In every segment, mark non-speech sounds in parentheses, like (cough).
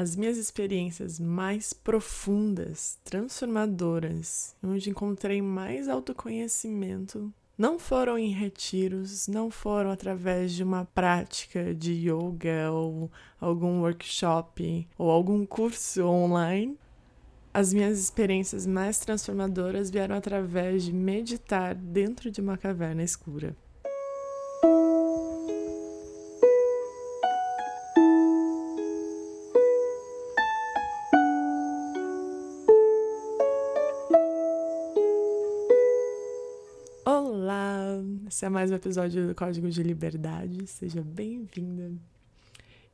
As minhas experiências mais profundas, transformadoras, onde encontrei mais autoconhecimento, não foram em retiros, não foram através de uma prática de yoga ou algum workshop ou algum curso online. As minhas experiências mais transformadoras vieram através de meditar dentro de uma caverna escura. Esse é mais um episódio do Código de Liberdade. Seja bem-vinda.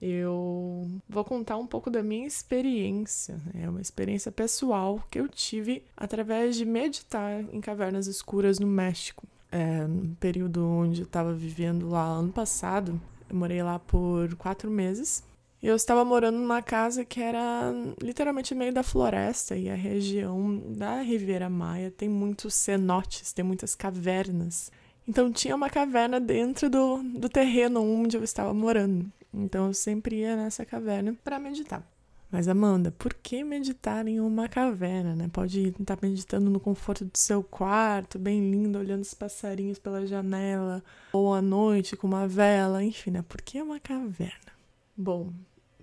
Eu vou contar um pouco da minha experiência. É uma experiência pessoal que eu tive através de meditar em cavernas escuras no México. É, no período onde eu estava vivendo lá ano passado, eu morei lá por quatro meses. Eu estava morando numa casa que era literalmente meio da floresta e a região da Riviera Maia tem muitos cenotes, tem muitas cavernas. Então tinha uma caverna dentro do, do terreno onde eu estava morando. Então eu sempre ia nessa caverna para meditar. Mas Amanda, por que meditar em uma caverna, né? Pode estar meditando no conforto do seu quarto, bem lindo, olhando os passarinhos pela janela, ou à noite com uma vela, enfim, né? Por que uma caverna? Bom,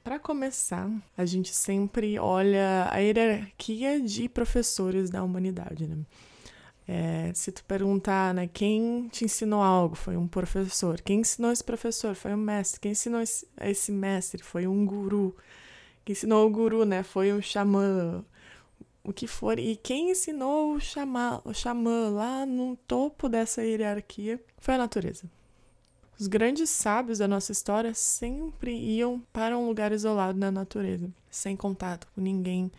para começar, a gente sempre olha a hierarquia de professores da humanidade, né? É, se tu perguntar, né, quem te ensinou algo, foi um professor. Quem ensinou esse professor? Foi um mestre. Quem ensinou esse, mestre? Foi um guru. Quem ensinou o guru, né, foi um xamã. O que for. E quem ensinou o xamã, o xamã lá no topo dessa hierarquia foi a natureza. Os grandes sábios da nossa história sempre iam para um lugar isolado na natureza, sem contato com ninguém,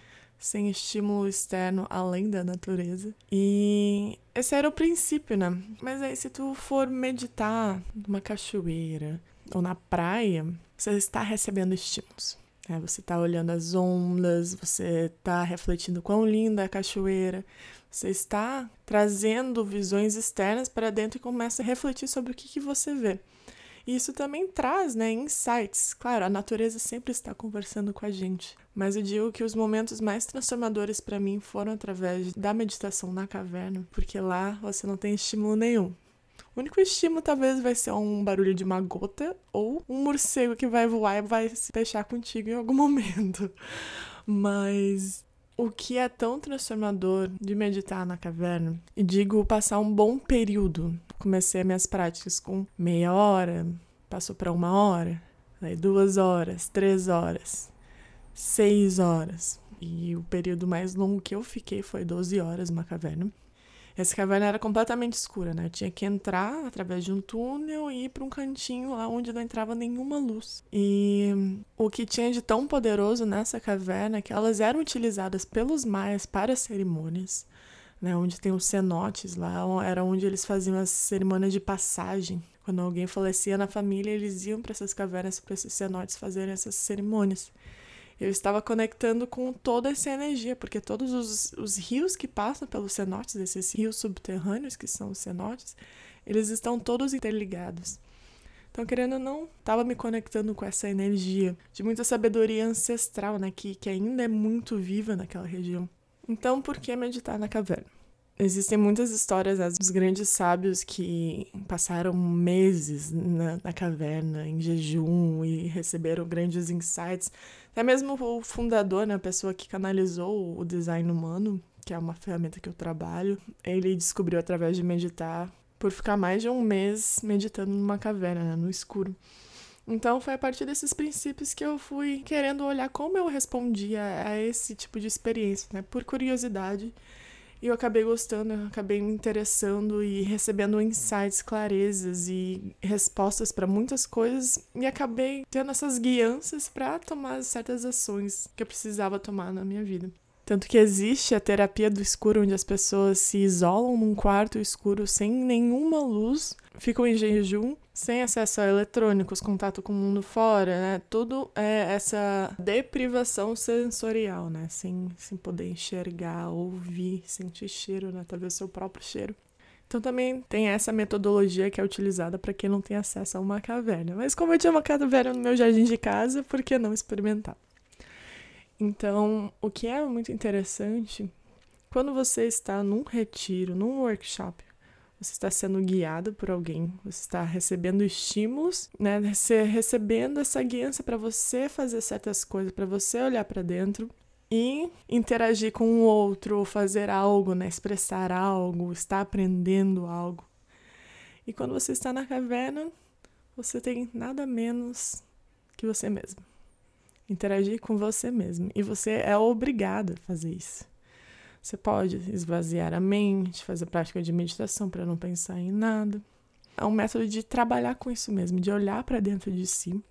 sem estímulo externo além da natureza. E esse era o princípio, né? Mas aí, se tu for meditar numa cachoeira ou na praia, você está recebendo estímulos. É, você está olhando as ondas, você está refletindo quão linda é a cachoeira, você está trazendo visões externas para dentro e começa a refletir sobre o que, que você vê. E isso também traz, né, insights. Claro, a natureza sempre está conversando com a gente, mas eu digo que os momentos mais transformadores para mim foram através da meditação na caverna, porque lá você não tem estímulo nenhum. O único estímulo talvez vai ser um barulho de uma gota ou um morcego que vai voar e vai se fechar contigo em algum (laughs) momento. Mas o que é tão transformador de meditar na caverna, e digo passar um bom período. Comecei minhas práticas com meia hora, passou para uma hora, aí duas horas, três horas, seis horas. E o período mais longo que eu fiquei foi 12 horas numa caverna. Essa caverna era completamente escura, né? Eu tinha que entrar através de um túnel e ir para um cantinho lá onde não entrava nenhuma luz. E o que tinha de tão poderoso nessa caverna é que elas eram utilizadas pelos maias para cerimônias, né? Onde tem os cenotes lá, era onde eles faziam as cerimônias de passagem. Quando alguém falecia na família, eles iam para essas cavernas, para esses cenotes fazerem essas cerimônias eu estava conectando com toda essa energia, porque todos os, os rios que passam pelos cenotes, esses rios subterrâneos que são os cenotes, eles estão todos interligados. Então, querendo ou não, estava me conectando com essa energia de muita sabedoria ancestral, né, que, que ainda é muito viva naquela região. Então, por que meditar na caverna? Existem muitas histórias né, dos grandes sábios que passaram meses na, na, caverna, em jejum, e receberam grandes insights. Até mesmo o fundador, né, a pessoa que canalizou o design humano, que é uma ferramenta que eu trabalho, ele descobriu através de meditar, por ficar mais de um mês meditando numa caverna, né, no escuro. Então foi a partir desses princípios que eu fui querendo olhar como eu respondia a esse tipo de experiência, né, por curiosidade e eu acabei gostando, eu acabei me interessando e recebendo insights, clarezas e respostas para muitas coisas e acabei tendo essas guianças para tomar certas ações que eu precisava tomar na minha vida. Tanto que existe a terapia do escuro, onde as pessoas se isolam num quarto escuro sem nenhuma luz, ficam em jejum, sem acesso a eletrônicos, contato com o mundo fora, né? Tudo é essa deprivação sensorial, né? Sem, sem poder enxergar, ouvir, sentir cheiro, né? Talvez o seu próprio cheiro. Então também tem essa metodologia que é utilizada para quem não tem acesso a uma caverna. Mas como eu tinha uma caverna no meu jardim de casa, por que não experimentar? Então, o que é muito interessante, quando você está num retiro, num workshop, você está sendo guiado por alguém, você está recebendo estímulos, né? Você recebendo essa guiança para você fazer certas coisas, para você olhar para dentro e interagir com o outro, fazer algo, né? Expressar algo, estar aprendendo algo. E quando você está na caverna, você tem nada menos que você mesmo. Interagir com você mesmo. E você é obrigado a fazer isso. Você pode esvaziar a mente, fazer prática de meditação para não pensar em nada. É um método de trabalhar com isso mesmo, de olhar para dentro de si,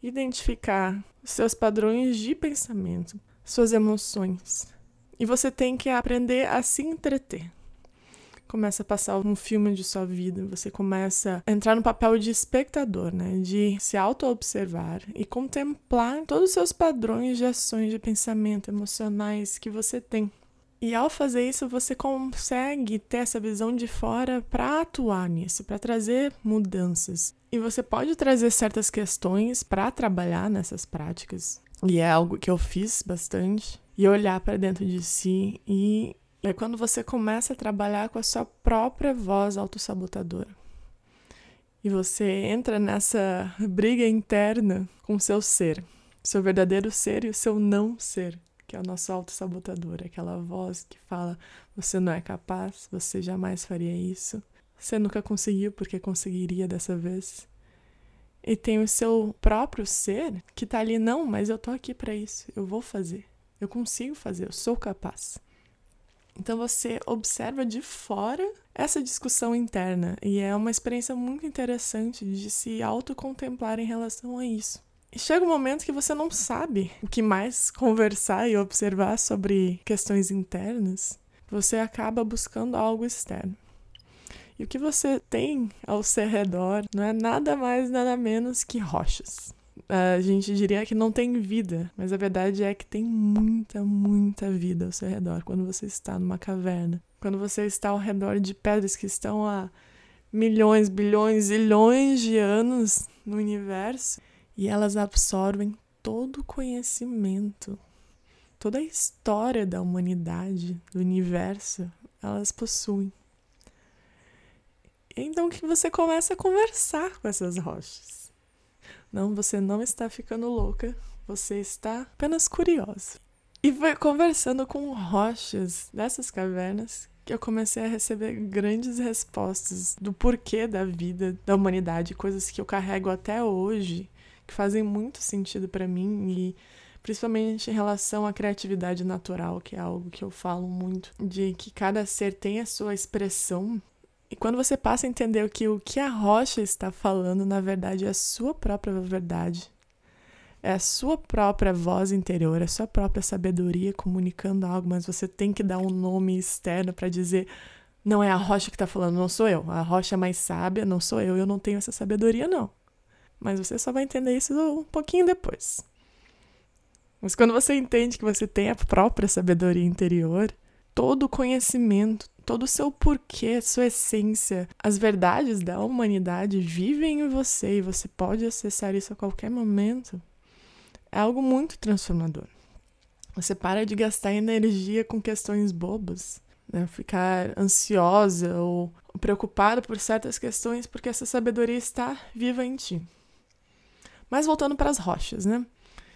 identificar seus padrões de pensamento, suas emoções. E você tem que aprender a se entreter. Começa a passar um filme de sua vida, você começa a entrar no papel de espectador, né? De se auto-observar e contemplar todos os seus padrões de ações de pensamento emocionais que você tem. E ao fazer isso, você consegue ter essa visão de fora para atuar nisso, para trazer mudanças. E você pode trazer certas questões para trabalhar nessas práticas. E é algo que eu fiz bastante. E olhar para dentro de si e é quando você começa a trabalhar com a sua própria voz autossabotadora. E você entra nessa briga interna com o seu ser, seu verdadeiro ser e o seu não ser que é o nosso auto-sabotador, aquela voz que fala: você não é capaz, você jamais faria isso, você nunca conseguiu porque conseguiria dessa vez. E tem o seu próprio ser que tá ali, não, mas eu tô aqui para isso, eu vou fazer, eu consigo fazer, eu sou capaz. Então você observa de fora essa discussão interna e é uma experiência muito interessante de se autocontemplar em relação a isso. Chega um momento que você não sabe o que mais conversar e observar sobre questões internas, você acaba buscando algo externo. E o que você tem ao seu redor não é nada mais, nada menos que rochas. A gente diria que não tem vida, mas a verdade é que tem muita, muita vida ao seu redor quando você está numa caverna. Quando você está ao redor de pedras que estão há milhões, bilhões, zilhões de anos no universo e elas absorvem todo o conhecimento, toda a história da humanidade, do universo, elas possuem. Então que você começa a conversar com essas rochas. Não, você não está ficando louca, você está apenas curiosa. E foi conversando com rochas dessas cavernas que eu comecei a receber grandes respostas do porquê da vida da humanidade, coisas que eu carrego até hoje que fazem muito sentido para mim e principalmente em relação à criatividade natural, que é algo que eu falo muito, de que cada ser tem a sua expressão. E quando você passa a entender que o que a rocha está falando, na verdade, é a sua própria verdade, é a sua própria voz interior, é a sua própria sabedoria comunicando algo, mas você tem que dar um nome externo para dizer não é a rocha que está falando, não sou eu. A rocha é mais sábia, não sou eu, eu não tenho essa sabedoria, não. Mas você só vai entender isso um pouquinho depois. Mas quando você entende que você tem a própria sabedoria interior, todo o conhecimento, todo o seu porquê, sua essência, as verdades da humanidade vivem em você e você pode acessar isso a qualquer momento, é algo muito transformador. Você para de gastar energia com questões bobas, né? ficar ansiosa ou preocupada por certas questões porque essa sabedoria está viva em ti. Mas voltando para as rochas, né?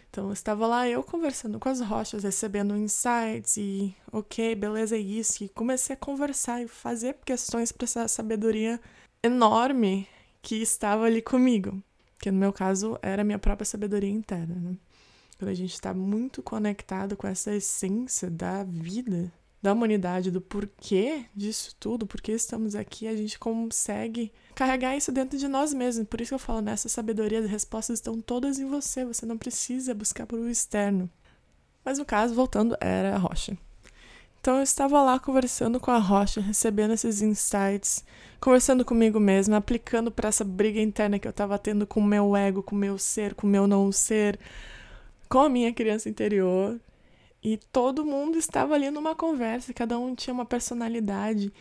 Então, estava lá eu conversando com as rochas, recebendo insights e, ok, beleza, é isso. E comecei a conversar e fazer questões para essa sabedoria enorme que estava ali comigo. Que no meu caso era a minha própria sabedoria interna, né? Quando a gente está muito conectado com essa essência da vida, da humanidade, do porquê disso tudo, porque estamos aqui, a gente consegue carregar isso dentro de nós mesmos. Por isso que eu falo, nessa sabedoria, as respostas estão todas em você, você não precisa buscar por o externo. Mas no caso, voltando, era a rocha. Então eu estava lá conversando com a rocha, recebendo esses insights, conversando comigo mesma, aplicando para essa briga interna que eu estava tendo com o meu ego, com o meu ser, com o meu não ser, com a minha criança interior, e todo mundo estava ali numa conversa, cada um tinha uma personalidade.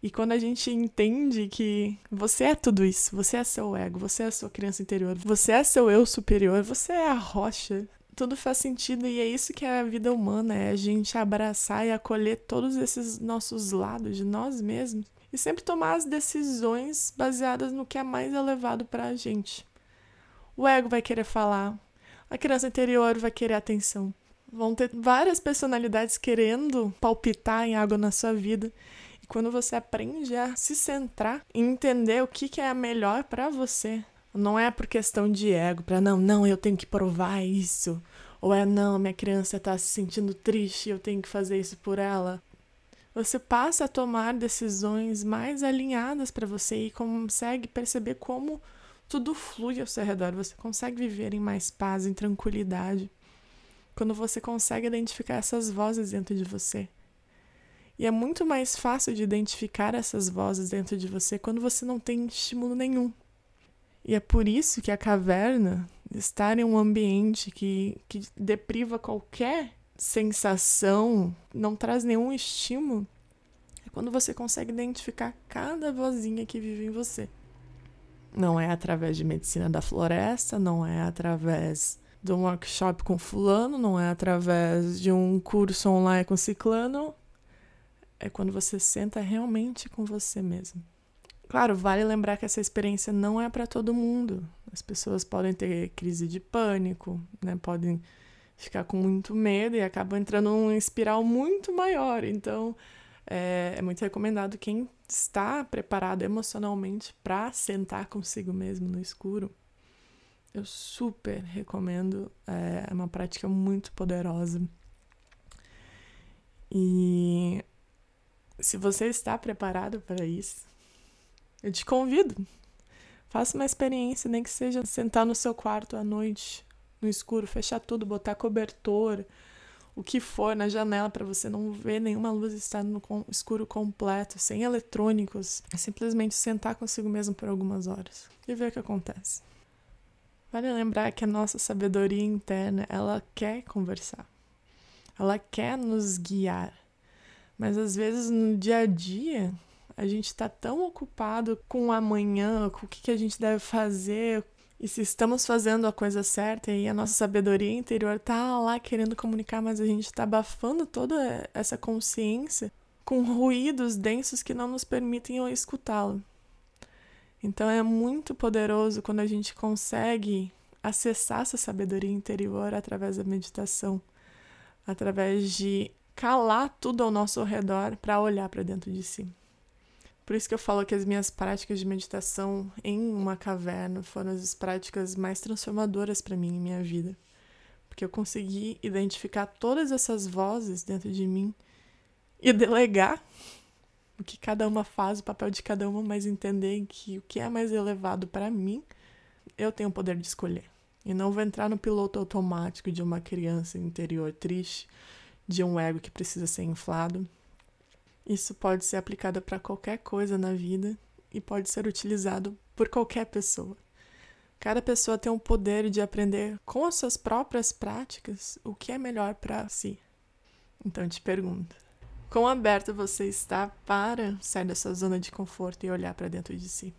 E quando a gente entende que você é tudo isso, você é seu ego, você é sua criança interior, você é seu eu superior, você é a rocha tudo faz sentido e é isso que é a vida humana, é a gente abraçar e acolher todos esses nossos lados de nós mesmos e sempre tomar as decisões baseadas no que é mais elevado para a gente. O ego vai querer falar, a criança interior vai querer atenção. Vão ter várias personalidades querendo palpitar em algo na sua vida. E quando você aprende a se centrar e entender o que, que é melhor para você, não é por questão de ego, para não, não, eu tenho que provar isso. Ou é não, minha criança está se sentindo triste, eu tenho que fazer isso por ela. Você passa a tomar decisões mais alinhadas para você e consegue perceber como tudo flui ao seu redor. Você consegue viver em mais paz, em tranquilidade. Quando você consegue identificar essas vozes dentro de você. E é muito mais fácil de identificar essas vozes dentro de você quando você não tem estímulo nenhum. E é por isso que a caverna, estar em um ambiente que, que depriva qualquer sensação, não traz nenhum estímulo, é quando você consegue identificar cada vozinha que vive em você. Não é através de medicina da floresta, não é através de um workshop com fulano, não é através de um curso online com ciclano. É quando você senta realmente com você mesmo. Claro, vale lembrar que essa experiência não é para todo mundo. As pessoas podem ter crise de pânico, né? Podem ficar com muito medo e acabam entrando num espiral muito maior. Então, é, é muito recomendado quem está preparado emocionalmente para sentar consigo mesmo no escuro. Eu super recomendo, é, é uma prática muito poderosa. E se você está preparado para isso, eu te convido. Faça uma experiência, nem que seja sentar no seu quarto à noite, no escuro, fechar tudo, botar cobertor, o que for na janela para você não ver nenhuma luz estar no escuro completo, sem eletrônicos. É simplesmente sentar consigo mesmo por algumas horas e ver o que acontece. Vale lembrar que a nossa sabedoria interna, ela quer conversar. Ela quer nos guiar. Mas às vezes no dia a dia, a gente está tão ocupado com o amanhã, com o que, que a gente deve fazer, e se estamos fazendo a coisa certa e a nossa sabedoria interior tá lá querendo comunicar, mas a gente está abafando toda essa consciência com ruídos densos que não nos permitem escutá-lo. Então é muito poderoso quando a gente consegue acessar essa sabedoria interior através da meditação, através de calar tudo ao nosso redor para olhar para dentro de si. Por isso que eu falo que as minhas práticas de meditação em uma caverna foram as práticas mais transformadoras para mim em minha vida. Porque eu consegui identificar todas essas vozes dentro de mim e delegar o que cada uma faz, o papel de cada uma, mas entender que o que é mais elevado para mim, eu tenho o poder de escolher. E não vou entrar no piloto automático de uma criança interior triste, de um ego que precisa ser inflado, isso pode ser aplicado para qualquer coisa na vida e pode ser utilizado por qualquer pessoa. Cada pessoa tem o poder de aprender com as suas próprias práticas o que é melhor para si. Então te pergunto: quão aberto você está para sair dessa zona de conforto e olhar para dentro de si?